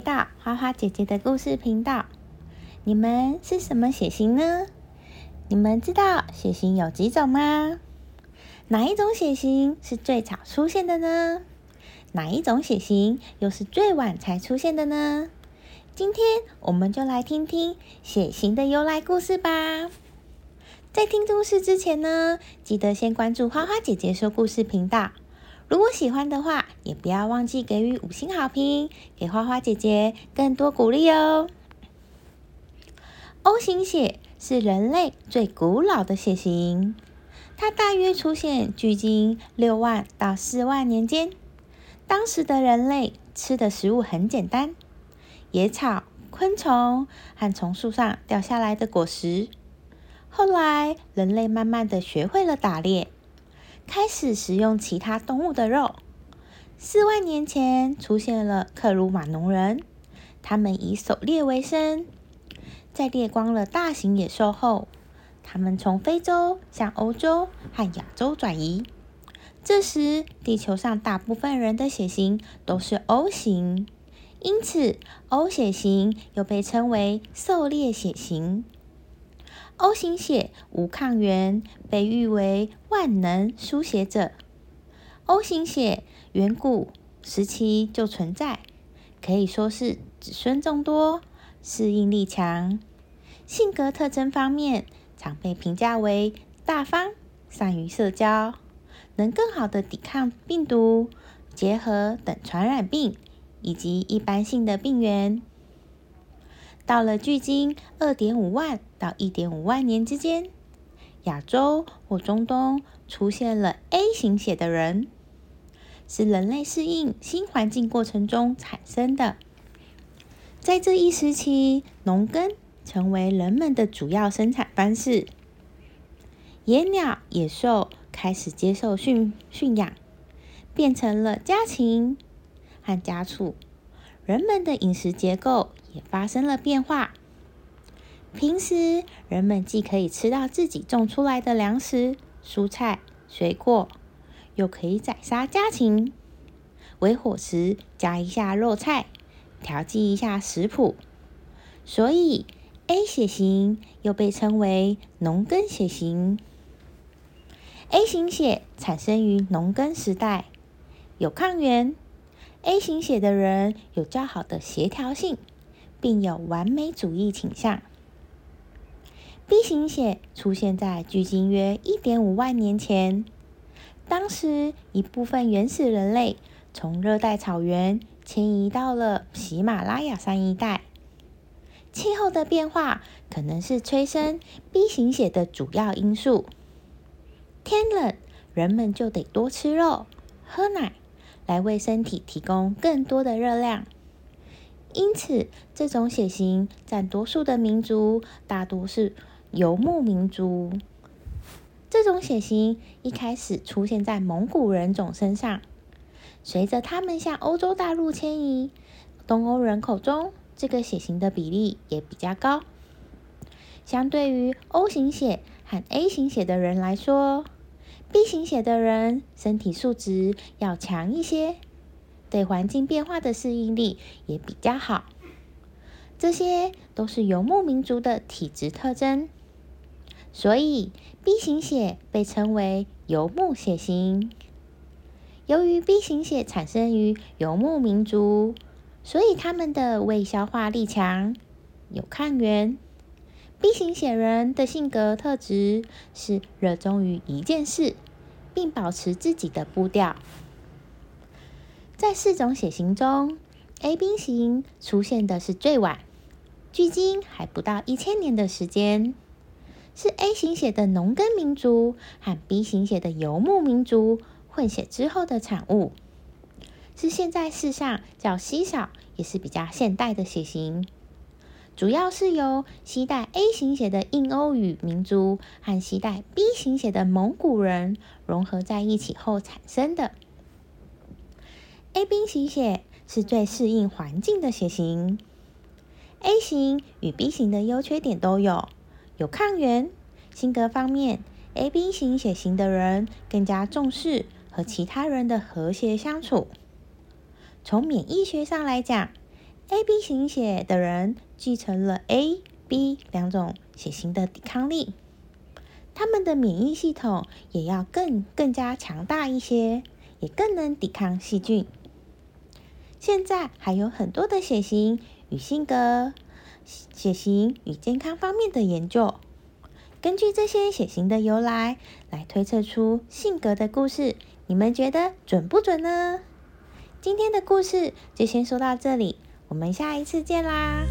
到花花姐姐的故事频道。你们是什么血型呢？你们知道血型有几种吗？哪一种血型是最早出现的呢？哪一种血型又是最晚才出现的呢？今天我们就来听听血型的由来故事吧。在听故事之前呢，记得先关注花花姐姐说故事频道。如果喜欢的话，也不要忘记给予五星好评，给花花姐姐更多鼓励哦。O 型血是人类最古老的血型，它大约出现距今六万到四万年间。当时的人类吃的食物很简单，野草、昆虫和从树上掉下来的果实。后来，人类慢慢的学会了打猎。开始食用其他动物的肉。四万年前出现了克鲁马农人，他们以狩猎为生。在猎光了大型野兽后，他们从非洲向欧洲和亚洲转移。这时，地球上大部分人的血型都是 O 型，因此 O 血型又被称为狩猎血型。O 型血无抗原，被誉为万能书写者。O 型血远古时期就存在，可以说是子孙众多，适应力强。性格特征方面，常被评价为大方、善于社交，能更好的抵抗病毒、结核等传染病以及一般性的病原。到了距今二点五万到一点五万年之间，亚洲或中东出现了 A 型血的人，是人类适应新环境过程中产生的。在这一时期，农耕成为人们的主要生产方式，野鸟、野兽开始接受驯驯养，变成了家禽和家畜。人们的饮食结构也发生了变化。平时，人们既可以吃到自己种出来的粮食、蔬菜、水果，又可以宰杀家禽，为伙食加一下肉菜，调剂一下食谱。所以，A 血型又被称为农耕血型。A 型血产生于农耕时代，有抗原。A 型血的人有较好的协调性，并有完美主义倾向。B 型血出现在距今约一点五万年前，当时一部分原始人类从热带草原迁移到了喜马拉雅山一带，气候的变化可能是催生 B 型血的主要因素。天冷，人们就得多吃肉、喝奶。来为身体提供更多的热量，因此这种血型占多数的民族大多是游牧民族。这种血型一开始出现在蒙古人种身上，随着他们向欧洲大陆迁移，东欧人口中这个血型的比例也比较高。相对于 O 型血和 A 型血的人来说，B 型血的人身体素质要强一些，对环境变化的适应力也比较好。这些都是游牧民族的体质特征，所以 B 型血被称为游牧血型。由于 B 型血产生于游牧民族，所以他们的胃消化力强，有抗原。B 型血人的性格特质是热衷于一件事，并保持自己的步调。在四种血型中 A B 型出现的是最晚，距今还不到一千年的时间，是 A 型血的农耕民族和 B 型血的游牧民族混血之后的产物，是现在世上较稀少也是比较现代的血型。主要是由西带 A 型血的印欧语民族和西带 B 型血的蒙古人融合在一起后产生的。A B 型血是最适应环境的血型。A 型与 B 型的优缺点都有：有抗原。性格方面，A B 型血型的人更加重视和其他人的和谐相处。从免疫学上来讲，A B 型血的人继承了 A、B 两种血型的抵抗力，他们的免疫系统也要更更加强大一些，也更能抵抗细菌。现在还有很多的血型与性格、血型与健康方面的研究，根据这些血型的由来来推测出性格的故事，你们觉得准不准呢？今天的故事就先说到这里。我们下一次见啦！